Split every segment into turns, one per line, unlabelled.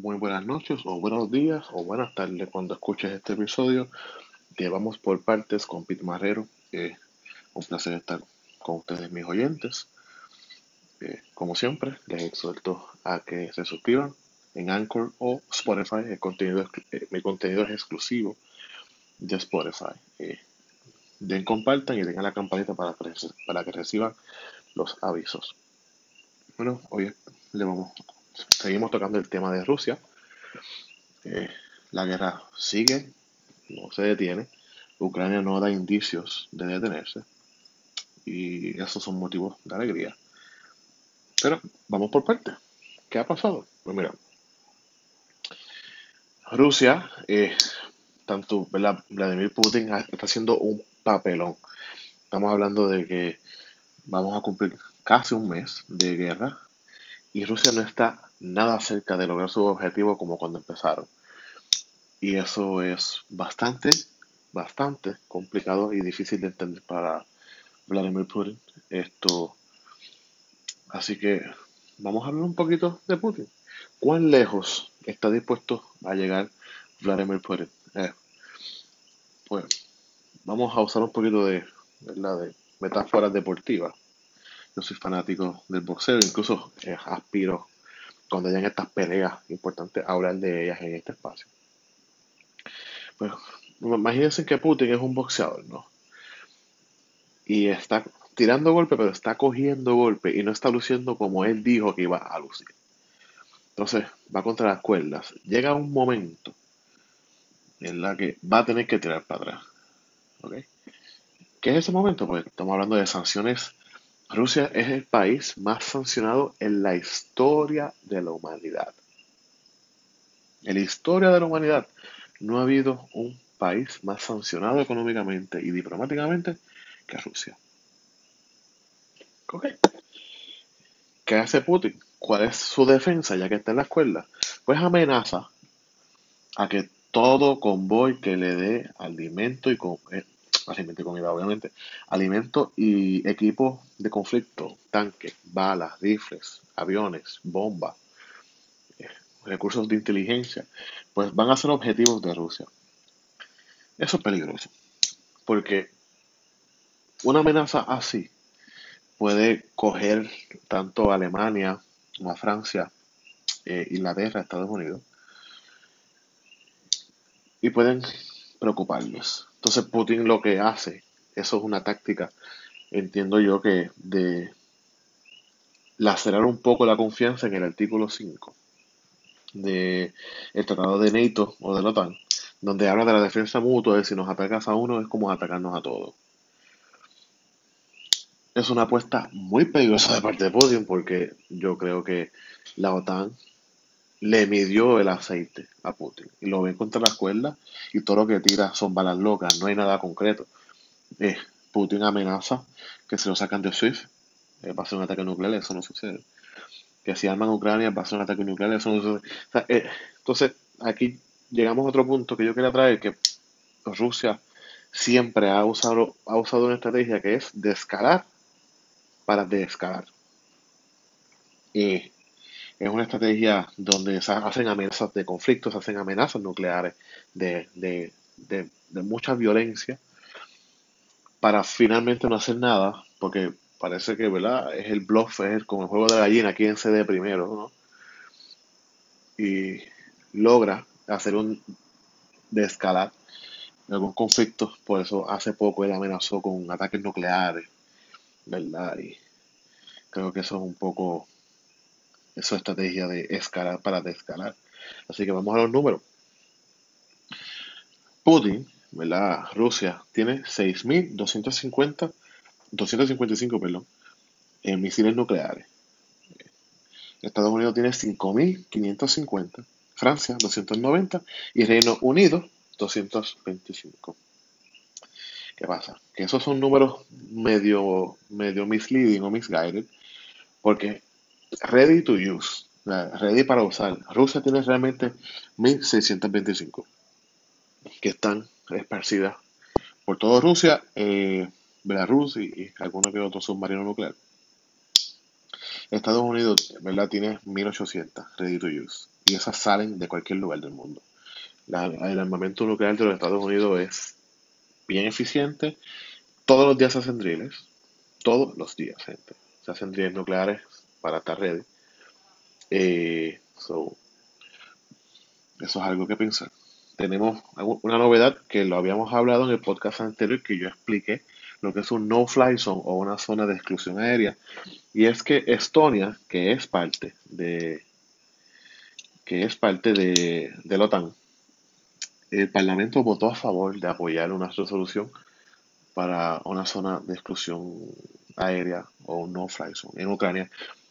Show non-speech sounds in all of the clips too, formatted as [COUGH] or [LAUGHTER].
muy buenas noches o buenos días o buenas tardes cuando escuches este episodio que vamos por partes con Pete Marrero. un placer estar con ustedes, mis oyentes. Eh, como siempre, les exhorto a que se suscriban en Anchor o Spotify. El contenido, eh, mi contenido es exclusivo de Spotify. Eh, den compartan y den la campanita para para que reciban los avisos. Bueno, hoy le vamos, seguimos tocando el tema de Rusia. Eh, la guerra sigue, no se detiene. Ucrania no da indicios de detenerse. Y esos son motivos de alegría. Pero vamos por partes. ¿Qué ha pasado? Pues mira, Rusia, eh, tanto Vladimir Putin está haciendo un papelón. Estamos hablando de que vamos a cumplir casi un mes de guerra y Rusia no está nada cerca de lograr su objetivo como cuando empezaron. Y eso es bastante, bastante complicado y difícil de entender para Vladimir Putin. Esto, así que vamos a hablar un poquito de Putin. ¿Cuán lejos está dispuesto a llegar Vladimir Putin? Eh, pues vamos a usar un poquito de, de metáforas deportivas. Yo soy fanático del boxeo, incluso eh, aspiro cuando hayan estas peleas importantes hablar de ellas en este espacio. Pues imagínense que Putin es un boxeador, ¿no? Y está tirando golpe, pero está cogiendo golpe y no está luciendo como él dijo que iba a lucir. Entonces va contra las cuerdas. Llega un momento en la que va a tener que tirar para atrás. ¿Ok? ¿Qué es ese momento? Pues estamos hablando de sanciones. Rusia es el país más sancionado en la historia de la humanidad. En la historia de la humanidad no ha habido un país más sancionado económicamente y diplomáticamente que Rusia. ¿Qué hace Putin? ¿Cuál es su defensa ya que está en la escuela? Pues amenaza a que todo convoy que le dé alimento y con, alimento y comida, obviamente, alimento y equipo de conflicto, tanques, balas, rifles, aviones, bombas, eh, recursos de inteligencia, pues van a ser objetivos de Rusia. Eso es peligroso, porque una amenaza así puede coger tanto a Alemania como a Francia, eh, Inglaterra, Estados Unidos, y pueden preocuparles. Entonces Putin lo que hace, eso es una táctica, entiendo yo que de lacerar un poco la confianza en el artículo 5 del tratado de NATO o de la OTAN, donde habla de la defensa mutua, de si nos atacas a uno es como atacarnos a todos. Es una apuesta muy peligrosa de parte de Putin porque yo creo que la OTAN le midió el aceite a Putin y lo ven contra la cuerda y todo lo que tira son balas locas, no hay nada concreto. Eh, Putin amenaza que se lo sacan de SWIFT, eh, va a ser un ataque nuclear, eso no sucede. Que si arman Ucrania va a ser un ataque nuclear, eso no sucede. Eh, entonces, aquí llegamos a otro punto que yo quería traer, que Rusia siempre ha usado, ha usado una estrategia que es descalar para descalar. Y es una estrategia donde se hacen amenazas de conflictos, se hacen amenazas nucleares, de, de, de, mucha violencia, para finalmente no hacer nada, porque parece que ¿verdad? es el bluff, es el, como el juego de la gallina, quién se dé primero, ¿no? Y logra hacer un descalar en algún conflicto, por eso hace poco él amenazó con ataques nucleares, ¿verdad? Y creo que eso es un poco su estrategia de escalar para descalar. Así que vamos a los números. Putin, ¿verdad? Rusia tiene 6.250, 255, perdón, en eh, misiles nucleares. Estados Unidos tiene 5.550, Francia 290 y Reino Unido 225. ¿Qué pasa? Que esos son números medio, medio misleading o misguided, porque ready to use, ready para usar. Rusia tiene realmente 1625 que están esparcidas por toda Rusia, eh, Belarus y, y alguno que otro submarino nuclear. Estados Unidos, ¿verdad? Tiene 1800 ready to use. y esas salen de cualquier lugar del mundo. el armamento nuclear de los Estados Unidos es bien eficiente. Todos los días se hacen drills. Todos los días, gente. Se hacen drills nucleares para estar ready. Eh, eso es algo que pensar. Tenemos una novedad que lo habíamos hablado en el podcast anterior que yo expliqué lo que es un no-fly zone o una zona de exclusión aérea. Y es que Estonia, que es parte de que es parte de, de la OTAN, el Parlamento votó a favor de apoyar una resolución para una zona de exclusión aérea o no-fly zone en Ucrania.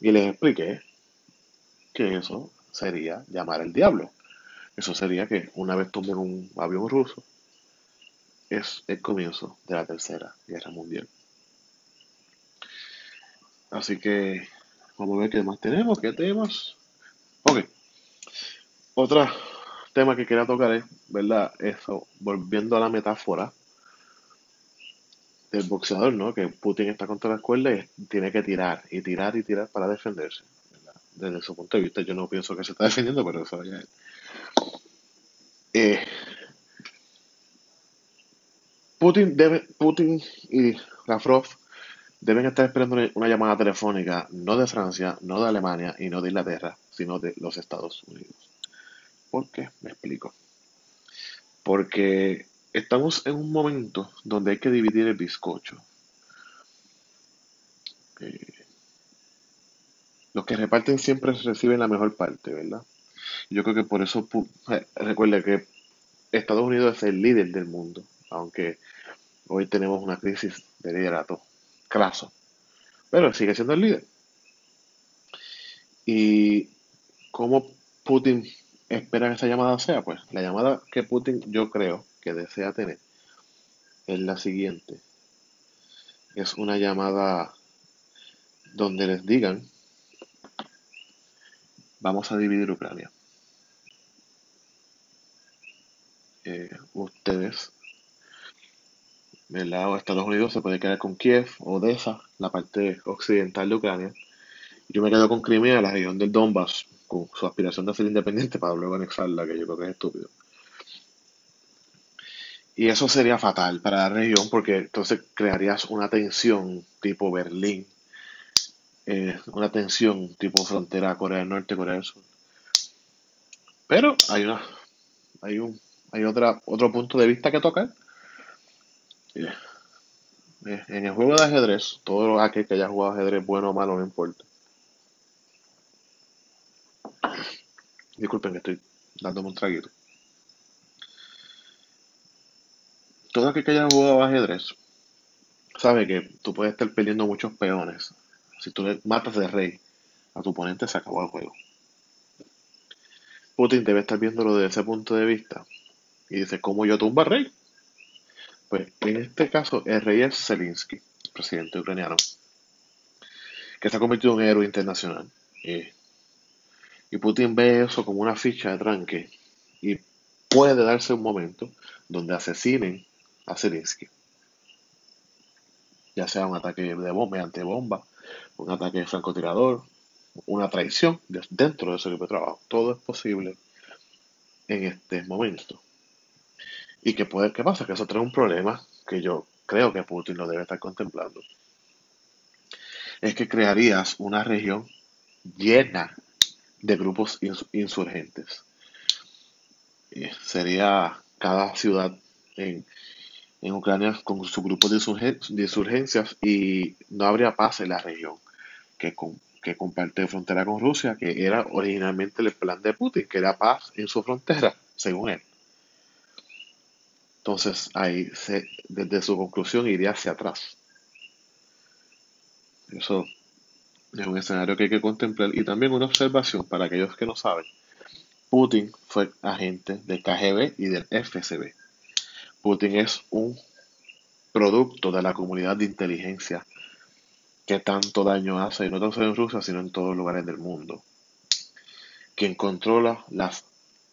Y les expliqué que eso sería llamar al diablo. Eso sería que una vez tomen un avión ruso, es el comienzo de la Tercera Guerra Mundial. Así que vamos a ver qué más tenemos, qué tenemos. Ok. Otro tema que quería tocar es, ¿verdad? Eso, volviendo a la metáfora del boxeador, ¿no? Que Putin está contra la escuela y tiene que tirar y tirar y tirar para defenderse. Desde su punto de vista, yo no pienso que se está defendiendo, pero eso ya es. Eh, Putin, debe, Putin y Lavrov deben estar esperando una llamada telefónica no de Francia, no de Alemania y no de Inglaterra, sino de los Estados Unidos. ¿Por qué? Me explico. Porque estamos en un momento donde hay que dividir el bizcocho. Eh, los que reparten siempre reciben la mejor parte, ¿verdad? Yo creo que por eso, eh, recuerde que Estados Unidos es el líder del mundo aunque hoy tenemos una crisis de liderato craso, pero sigue siendo el líder. ¿Y cómo Putin espera que esa llamada sea? Pues la llamada que Putin yo creo que desea tener es la siguiente. Es una llamada donde les digan, vamos a dividir Ucrania. Eh, ustedes lado de Estados Unidos se puede quedar con Kiev, Odessa, la parte occidental de Ucrania. Yo me quedo con Crimea, la región del Donbass, con su aspiración de ser independiente para luego anexarla, que yo creo que es estúpido. Y eso sería fatal para la región porque entonces crearías una tensión tipo Berlín, eh, una tensión tipo frontera Corea del Norte, Corea del Sur. Pero hay una, hay un, hay otra, otro punto de vista que tocar eh, en el juego de ajedrez, todo aquel que haya jugado ajedrez, bueno o malo, no importa. Disculpen que estoy dándome un traguito. Todo aquel que haya jugado ajedrez sabe que tú puedes estar perdiendo muchos peones. Si tú le matas de rey a tu oponente, se acabó el juego. Putin debe estar viéndolo desde ese punto de vista y dice, ¿cómo yo tumba rey? Pues en este caso, el rey es Zelensky, presidente ucraniano, que se ha convertido en un héroe internacional. y Putin ve eso como una ficha de tranque y puede darse un momento donde asesinen a Zelensky. Ya sea un ataque de bomba mediante bomba, un ataque francotirador, una traición dentro de ese equipo de trabajo. Todo es posible en este momento. ¿Y qué, puede, qué pasa? Que eso trae un problema que yo creo que Putin lo debe estar contemplando. Es que crearías una región llena de grupos insurgentes. sería cada ciudad en, Ucrania con su grupo de, insurgencias y no habría paz en la región que, que comparte frontera con Rusia, que era originalmente el plan de Putin, que era paz en su frontera, según él. Entonces ahí se, desde su conclusión iría hacia atrás. Eso es un escenario que hay que contemplar y también una observación para aquellos que no saben. Putin fue agente del KGB y del FSB. Putin es un producto de la comunidad de inteligencia que tanto daño hace, y no tan solo en Rusia, sino en todos los lugares del mundo. Quien controla las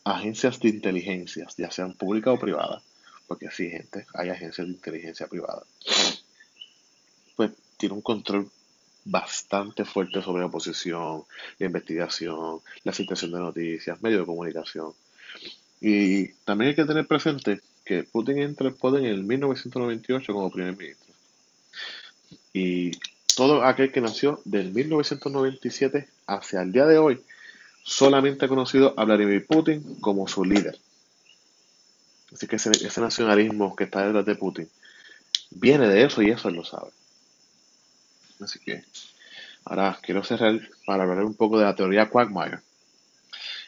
agencias de inteligencia, ya sean públicas o privadas, porque sí, gente, hay agencias de inteligencia privada, pues tiene un control bastante fuerte sobre la oposición, la investigación, la situación de noticias, medios de comunicación. Y también hay que tener presente que Putin entra al poder en el 1998 como primer ministro. Y todo aquel que nació del 1997 hacia el día de hoy solamente ha conocido a Vladimir Putin como su líder. Así que ese, nacionalismo que está detrás de Putin viene de eso y eso él lo sabe. Así que ahora quiero cerrar para hablar un poco de la teoría Quagmire.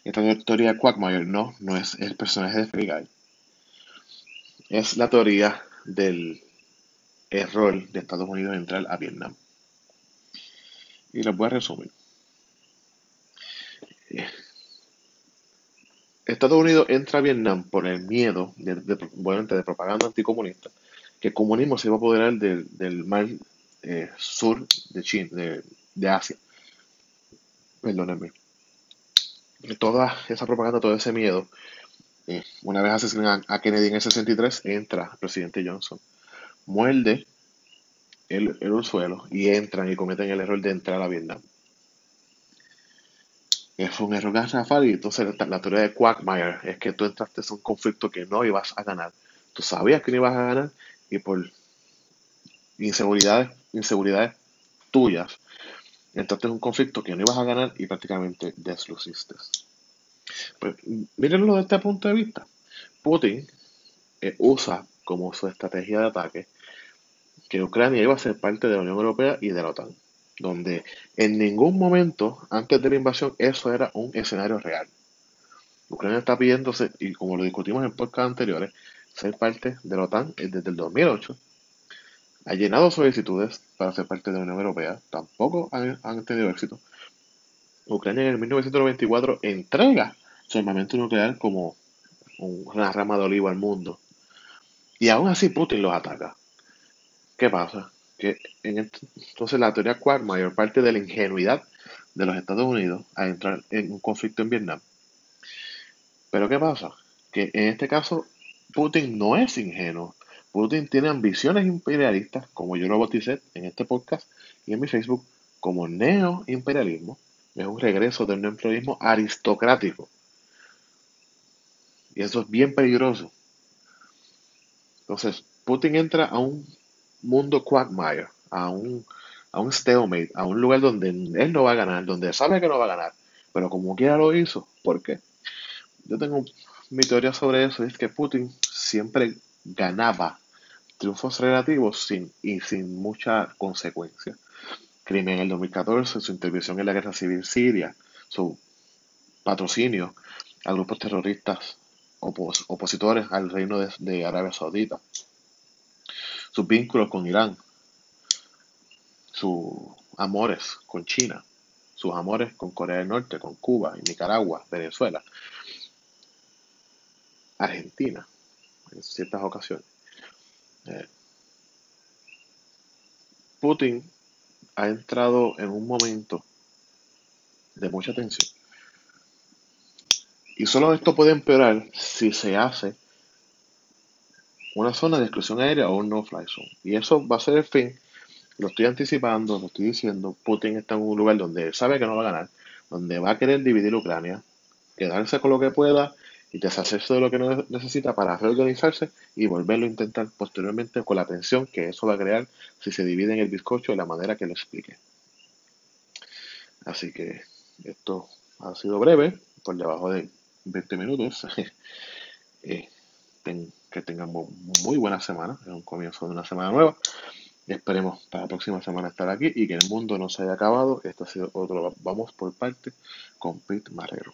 Esta teoría Quagmire no, no es el personaje de Free Guy. Es la teoría del error de Estados Unidos en entrar a Vietnam. Y lo voy a resumir. Estados Unidos entra a Vietnam por el miedo de, de propaganda anticomunista que el comunismo se iba a apoderar del, del mar eh, sur de China, de, de Asia. Perdónenme. Toda esa propaganda, todo ese miedo, eh, una vez asesinan a, Kennedy en el 63, entra el presidente Johnson, muerde el, el suelo y entran y cometen el error de entrar a Vietnam. Fue un error garrafal y entonces la, teoría de Quagmire es que tú entraste en un conflicto que no ibas a ganar. Tú sabías que no ibas a ganar y por inseguridades, inseguridades tuyas, entraste en un conflicto que no ibas a ganar y prácticamente desluciste. Pues mírenlo desde este punto de vista. Putin eh, usa como su estrategia de ataque que Ucrania iba a ser parte de la Unión Europea y de la OTAN, donde en ningún momento antes de la invasión eso era un escenario real. Ucrania está pidiéndose, y como lo discutimos en podcast anteriores, ser parte de la OTAN desde el 2008. Ha llenado solicitudes para ser parte de la Unión Europea. Tampoco han, tenido éxito. Ucrania en el 1994 entrega su armamento nuclear como una rama de olivo al mundo. Y aún así Putin los ataca. ¿Qué pasa? Que entonces la teoría Quad, mayor parte de la ingenuidad de los Estados Unidos a entrar en un conflicto en Vietnam. Pero ¿qué pasa? Que en este caso Putin no es ingenuo. Putin tiene ambiciones imperialistas, como yo lo bauticé en este podcast y en mi Facebook, como neoimperialismo. Es un regreso del neoimperialismo aristocrático. Y eso es bien peligroso. Entonces, Putin entra a un mundo quagmire, a un, a un stalemate, a un lugar donde él no va a ganar, donde sabe que no va a ganar, pero como quiera lo hizo. ¿Por qué? Yo tengo mi teoría sobre eso es que Putin siempre ganaba triunfos relativos sin, y sin mucha consecuencia. Crimen en el 2014, su intervención en la guerra civil siria, su patrocinio a grupos terroristas opositores al reino de, de Arabia Saudita, sus vínculos con Irán, sus amores con China, sus amores con Corea del Norte, con Cuba, Nicaragua, Venezuela, Argentina en ciertas ocasiones. Eh, Putin ha entrado en un momento de mucha tensión. Y solo esto puede empeorar si se hace una zona de exclusión aérea o un no-fly zone. Y eso va a ser el fin. Lo estoy anticipando, lo estoy diciendo. Putin está en un lugar donde sabe que no va a ganar, donde va a querer dividir Ucrania, quedarse con lo que pueda y deshacerse de lo que necesita para reorganizarse y volverlo a intentar posteriormente con la tensión que eso va a crear si se divide en el bizcocho de la manera que lo explique. Así que esto ha sido breve, por debajo de 20 minutos. [LAUGHS] Eh, que tengamos muy buena semana, es un comienzo de una semana nueva. Esperemos para la próxima semana estar aquí y que el mundo no se haya acabado. Esto ha sido otro Vamos por parte con Pete Marrero.